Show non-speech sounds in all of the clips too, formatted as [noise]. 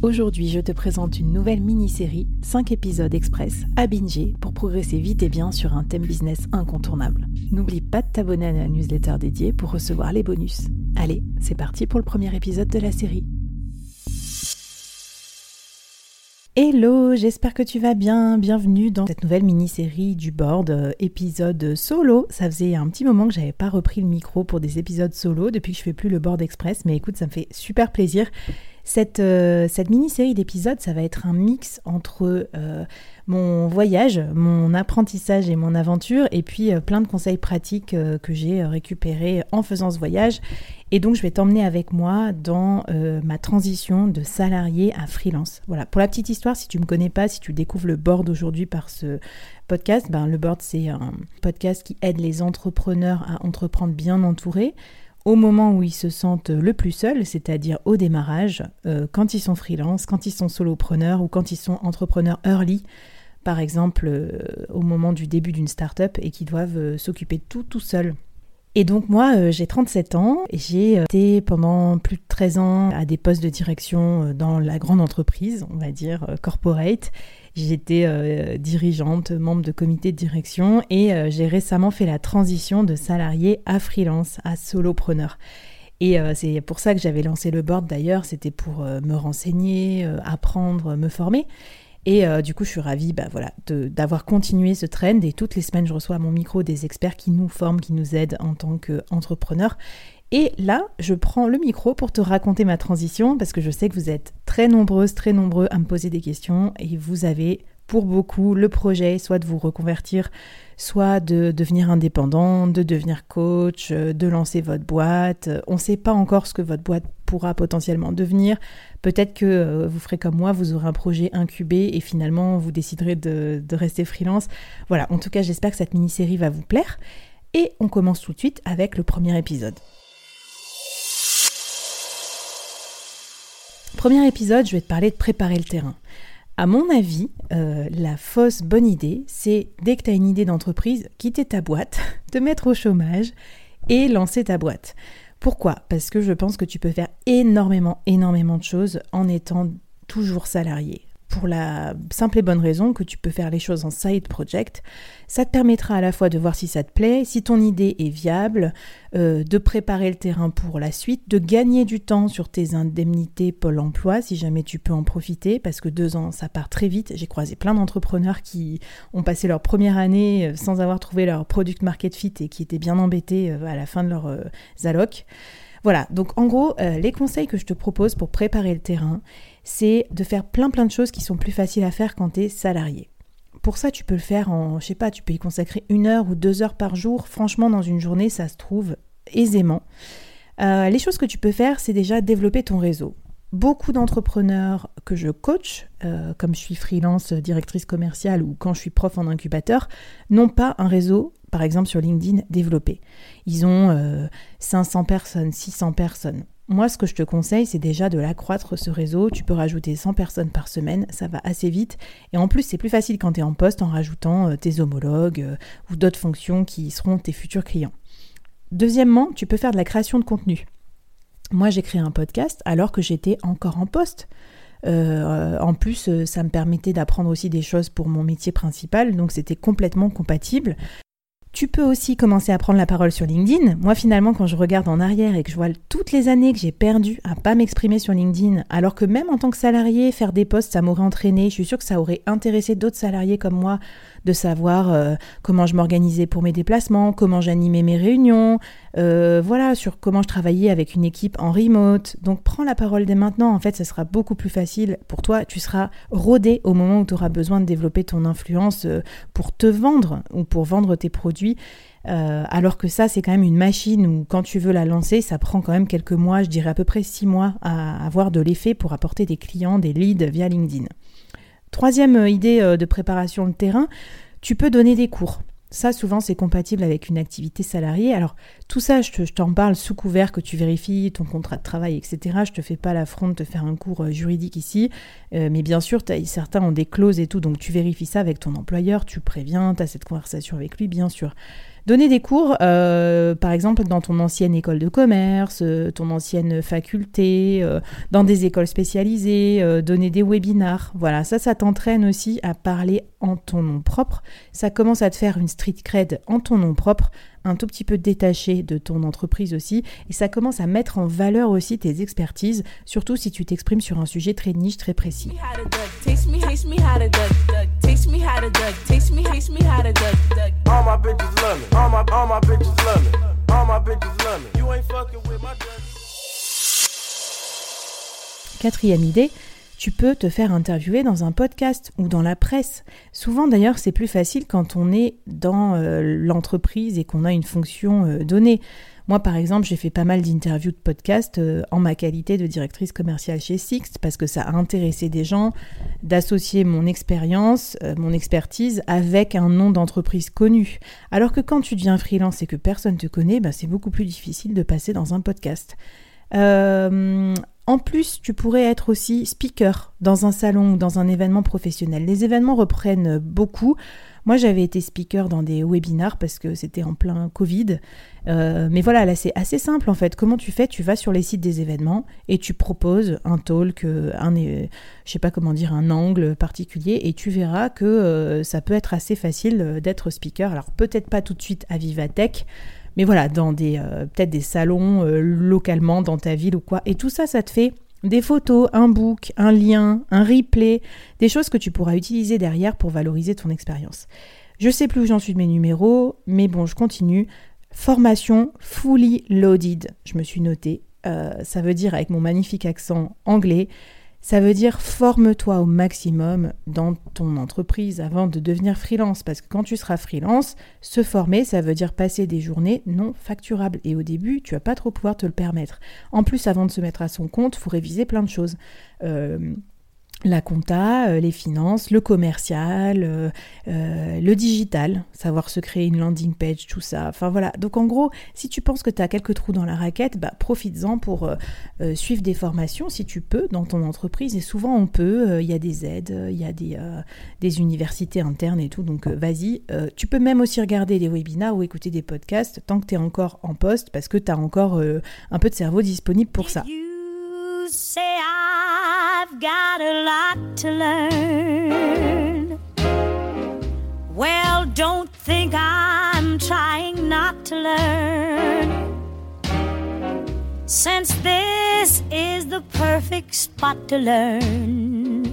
Aujourd'hui, je te présente une nouvelle mini-série, 5 épisodes express à binger pour progresser vite et bien sur un thème business incontournable. N'oublie pas de t'abonner à la newsletter dédiée pour recevoir les bonus. Allez, c'est parti pour le premier épisode de la série. Hello, j'espère que tu vas bien. Bienvenue dans cette nouvelle mini-série du board, euh, épisode solo. Ça faisait un petit moment que j'avais pas repris le micro pour des épisodes solo depuis que je fais plus le board express, mais écoute, ça me fait super plaisir cette, euh, cette mini-série d'épisodes, ça va être un mix entre euh, mon voyage, mon apprentissage et mon aventure, et puis euh, plein de conseils pratiques que j'ai récupérés en faisant ce voyage. Et donc, je vais t'emmener avec moi dans ma transition de salarié à freelance. Voilà, pour la petite histoire, si tu ne me connais pas, si tu découvres le board aujourd'hui par ce podcast, ben, le board, c'est un podcast qui aide les entrepreneurs à entreprendre bien entourés au moment où ils se sentent le plus seuls, c'est-à-dire au démarrage, euh, quand ils sont freelance, quand ils sont solopreneurs ou quand ils sont entrepreneurs early, par exemple euh, au moment du début d'une start-up et qui doivent euh, s'occuper tout tout seuls. Et donc moi, j'ai 37 ans et j'ai été pendant plus de 13 ans à des postes de direction dans la grande entreprise, on va dire corporate. J'étais euh, dirigeante, membre de comité de direction et euh, j'ai récemment fait la transition de salarié à freelance, à solopreneur. Et euh, c'est pour ça que j'avais lancé le board d'ailleurs, c'était pour me renseigner, apprendre, me former. Et du coup, je suis ravie bah, voilà, d'avoir continué ce trend. Et toutes les semaines, je reçois à mon micro des experts qui nous forment, qui nous aident en tant qu'entrepreneurs. Et là, je prends le micro pour te raconter ma transition parce que je sais que vous êtes très nombreuses, très nombreux à me poser des questions et vous avez pour beaucoup le projet soit de vous reconvertir, soit de devenir indépendant, de devenir coach, de lancer votre boîte. On ne sait pas encore ce que votre boîte pourra potentiellement devenir. Peut-être que euh, vous ferez comme moi, vous aurez un projet incubé et finalement vous déciderez de, de rester freelance. Voilà, en tout cas j'espère que cette mini-série va vous plaire. Et on commence tout de suite avec le premier épisode. Premier épisode, je vais te parler de préparer le terrain. À mon avis, euh, la fausse bonne idée, c'est dès que tu as une idée d'entreprise, quitter ta boîte, [laughs] te mettre au chômage et lancer ta boîte. Pourquoi? Parce que je pense que tu peux faire énormément, énormément de choses en étant toujours salarié pour la simple et bonne raison que tu peux faire les choses en side project. Ça te permettra à la fois de voir si ça te plaît, si ton idée est viable, euh, de préparer le terrain pour la suite, de gagner du temps sur tes indemnités Pôle emploi si jamais tu peux en profiter, parce que deux ans, ça part très vite. J'ai croisé plein d'entrepreneurs qui ont passé leur première année euh, sans avoir trouvé leur product market fit et qui étaient bien embêtés euh, à la fin de leur alloc. Voilà, donc en gros, les conseils que je te propose pour préparer le terrain, c'est de faire plein plein de choses qui sont plus faciles à faire quand tu es salarié. Pour ça, tu peux le faire en, je sais pas, tu peux y consacrer une heure ou deux heures par jour. Franchement, dans une journée, ça se trouve aisément. Euh, les choses que tu peux faire, c'est déjà développer ton réseau. Beaucoup d'entrepreneurs que je coach, euh, comme je suis freelance, directrice commerciale ou quand je suis prof en incubateur, n'ont pas un réseau, par exemple sur LinkedIn, développé. Ils ont 500 euh, personnes, 600 personnes. Moi, ce que je te conseille, c'est déjà de l'accroître ce réseau. Tu peux rajouter 100 personnes par semaine, ça va assez vite. Et en plus, c'est plus facile quand tu es en poste en rajoutant euh, tes homologues euh, ou d'autres fonctions qui seront tes futurs clients. Deuxièmement, tu peux faire de la création de contenu. Moi, j'ai créé un podcast alors que j'étais encore en poste. Euh, en plus, ça me permettait d'apprendre aussi des choses pour mon métier principal, donc c'était complètement compatible. Tu peux aussi commencer à prendre la parole sur LinkedIn. Moi, finalement, quand je regarde en arrière et que je vois toutes les années que j'ai perdues à pas m'exprimer sur LinkedIn, alors que même en tant que salarié, faire des posts, ça m'aurait entraîné. Je suis sûre que ça aurait intéressé d'autres salariés comme moi de savoir euh, comment je m'organisais pour mes déplacements, comment j'animais mes réunions, euh, voilà, sur comment je travaillais avec une équipe en remote. Donc prends la parole dès maintenant, en fait, ça sera beaucoup plus facile pour toi. Tu seras rodé au moment où tu auras besoin de développer ton influence euh, pour te vendre ou pour vendre tes produits. Euh, alors que ça, c'est quand même une machine où quand tu veux la lancer, ça prend quand même quelques mois, je dirais à peu près six mois à avoir de l'effet pour apporter des clients, des leads via LinkedIn. Troisième idée de préparation de terrain, tu peux donner des cours. Ça, souvent, c'est compatible avec une activité salariée. Alors, tout ça, je t'en parle sous couvert que tu vérifies ton contrat de travail, etc. Je te fais pas l'affront de te faire un cours juridique ici. mais bien sûr, certains ont des clauses et tout, donc tu vérifies ça avec ton employeur, tu préviens, tu as cette conversation avec lui, bien sûr. Donner des cours, euh, par exemple, dans ton ancienne école de commerce, euh, ton ancienne faculté, euh, dans des écoles spécialisées, donner des webinars. Voilà, ça, ça t'entraîne aussi à parler en ton nom propre. Ça commence à te faire une street cred en ton nom propre, un tout petit peu détaché de ton entreprise aussi. Et ça commence à mettre en valeur aussi tes expertises, surtout si tu t'exprimes sur un sujet très niche, très précis. Quatrième idée, tu peux te faire interviewer dans un podcast ou dans la presse. Souvent d'ailleurs c'est plus facile quand on est dans euh, l'entreprise et qu'on a une fonction euh, donnée. Moi, par exemple, j'ai fait pas mal d'interviews de podcasts euh, en ma qualité de directrice commerciale chez Sixt parce que ça a intéressé des gens d'associer mon expérience, mon expertise avec un nom d'entreprise connu. Alors que quand tu deviens freelance et que personne te connaît, bah, c'est beaucoup plus difficile de passer dans un podcast. Euh, en plus, tu pourrais être aussi speaker dans un salon ou dans un événement professionnel. Les événements reprennent beaucoup. Moi, j'avais été speaker dans des webinars parce que c'était en plein Covid. Euh, mais voilà, là, c'est assez simple en fait. Comment tu fais? Tu vas sur les sites des événements et tu proposes un talk, euh, un, je sais pas comment dire, un angle particulier et tu verras que ça peut être assez facile d'être speaker. Alors, peut-être pas tout de suite à Vivatech. Mais voilà, dans des peut-être des salons localement dans ta ville ou quoi. Et tout ça, ça te fait des photos, un book, un lien, un replay, des choses que tu pourras utiliser derrière pour valoriser ton expérience. Je sais plus où j'en suis de mes numéros, mais bon, je continue. Formation fully loaded, je me suis notée. Euh, ça veut dire avec mon magnifique accent anglais, ça veut dire forme-toi au maximum dans ton entreprise avant de devenir freelance. Parce que quand tu seras freelance, se former, ça veut dire passer des journées non facturables. Et au début, tu vas pas trop pouvoir te le permettre. En plus, avant de se mettre à son compte, il faut réviser plein de choses. Euh, la compta, euh, les finances, le commercial, euh, euh, le digital, savoir se créer une landing page, tout ça. Enfin voilà. Donc en gros, si tu penses que tu as quelques trous dans la raquette, bah, profites-en pour suivre des formations si tu peux dans ton entreprise. Et souvent on peut, il y a des aides, il y a des, des universités internes et tout. Donc vas-y. tu peux même aussi regarder des webinars ou écouter des podcasts tant que tu es encore en poste parce que tu as encore un peu de cerveau disponible pour ça. I've got a lot to learn. Well, don't think I'm trying not to learn. Since this is the perfect spot to learn.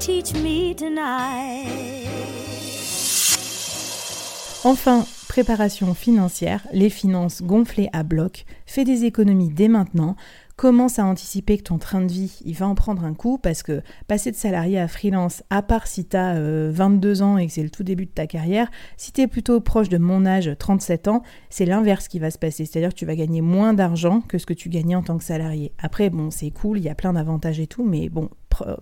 Teach me tonight. Enfin, préparation financière, les finances gonflées à bloc, fais des économies dès maintenant, commence à anticiper que ton train de vie, il va en prendre un coup parce que passer de salarié à freelance, à part si tu as 22 ans et que c'est le tout début de ta carrière, si tu es plutôt proche de mon âge, 37 ans, c'est l'inverse qui va se passer. C'est-à-dire que tu vas gagner moins d'argent que ce que tu gagnais en tant que salarié. Après, bon, c'est cool, il y a plein d'avantages et tout, mais bon,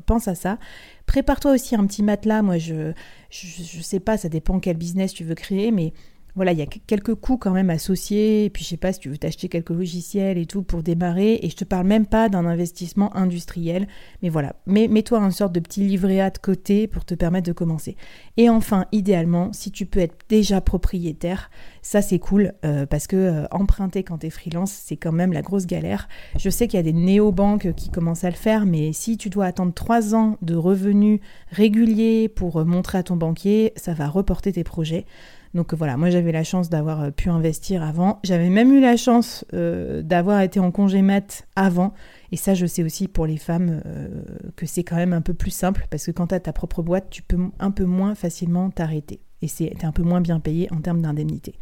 pense à ça. Prépare-toi aussi un petit matelas. Moi, je, je, je sais pas, ça dépend quel business tu veux créer, mais voilà, il y a quelques coûts quand même associés. Et puis, je sais pas si tu veux t'acheter quelques logiciels et tout pour démarrer. Et je te parle même pas d'un investissement industriel. Mais voilà, mets-toi une sorte de petit livret A de côté pour te permettre de commencer. Et enfin, idéalement, si tu peux être déjà propriétaire, ça c'est cool euh, parce que euh, emprunter quand tu es freelance, c'est quand même la grosse galère. Je sais qu'il y a des néobanques qui commencent à le faire, mais si tu dois attendre trois ans de revenus réguliers pour montrer à ton banquier, ça va reporter tes projets. Donc voilà, moi j'avais la chance d'avoir euh, pu investir avant. J'avais même eu la chance euh, d'avoir été en congé mat avant. Et ça, je sais aussi pour les femmes euh, que c'est quand même un peu plus simple parce que quand tu as ta propre boîte, tu peux un peu moins facilement t'arrêter. et c'est un peu moins bien payé en termes d'indemnité.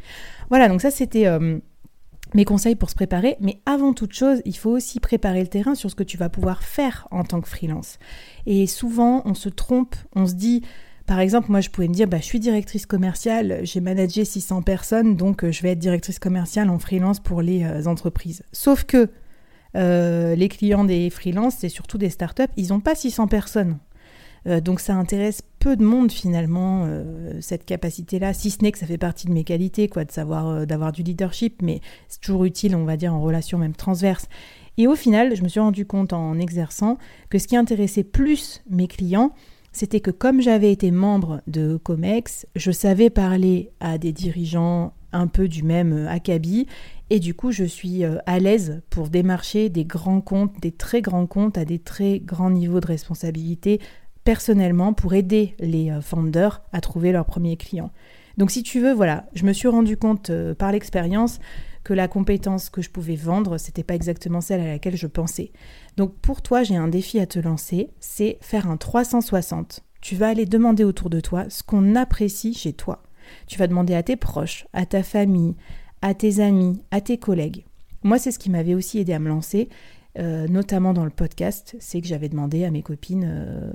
Voilà, donc ça c'était euh, mes conseils pour se préparer, mais avant toute chose, il faut aussi préparer le terrain sur ce que tu vas pouvoir faire en tant que freelance. Et souvent, on se trompe, on se dit, par exemple, moi je pouvais me dire, bah, je suis directrice commerciale, j'ai managé 600 personnes, donc euh, je vais être directrice commerciale en freelance pour les euh, entreprises. Sauf que les clients des freelances, c'est surtout des startups, ils n'ont pas 600 personnes. Euh, donc ça intéresse peu de monde finalement, euh, cette capacité-là, si ce n'est que ça fait partie de mes qualités, quoi, de savoir, euh, d'avoir du leadership, mais c'est toujours utile, on va dire, en relation même transverse. Et au final, je me suis rendu compte en exerçant que ce qui intéressait plus mes clients, c'était que comme j'avais été membre de COMEX, je savais parler à des dirigeants un peu du même acabit et du coup je suis à l'aise pour démarcher des grands comptes, des très grands comptes à des très grands niveaux de responsabilité personnellement pour aider les euh, founders à trouver leurs premiers clients. Donc si tu veux, voilà, je me suis rendu compte euh, par l'expérience que la compétence que je pouvais vendre, c'était pas exactement celle à laquelle je pensais. Donc pour toi, j'ai un défi à te lancer, c'est faire un 360. Tu vas aller demander autour de toi ce qu'on apprécie chez toi. Tu vas demander à tes proches, à ta famille, à tes amis, à tes collègues. Moi, c'est ce qui m'avait aussi aidé à me lancer. Euh, notamment dans le podcast, c'est que j'avais demandé à mes copines euh,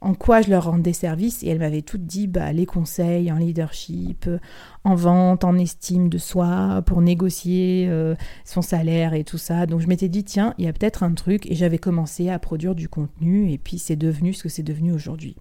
en quoi je leur rendais service et elles m'avaient toutes dit bah, les conseils en leadership, en vente, en estime de soi, pour négocier euh, son salaire et tout ça. Donc je m'étais dit tiens, il y a peut-être un truc et j'avais commencé à produire du contenu et puis c'est devenu ce que c'est devenu aujourd'hui.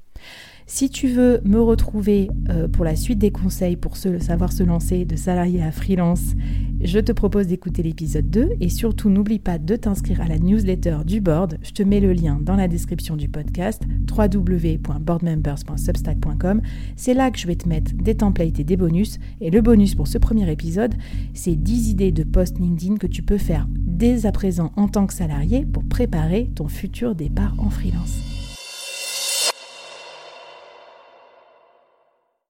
Si tu veux me retrouver euh, pour la suite des conseils pour savoir se lancer de salarié à freelance, je te propose d'écouter l'épisode 2 et surtout n'oublie pas de t'inscrire à la newsletter du board. Je te mets le lien dans la description du podcast www.boardmembers.substack.com. C'est là que je vais te mettre des templates et des bonus. Et le bonus pour ce premier épisode, c'est 10 idées de post LinkedIn que tu peux faire dès à présent en tant que salarié pour préparer ton futur départ en freelance.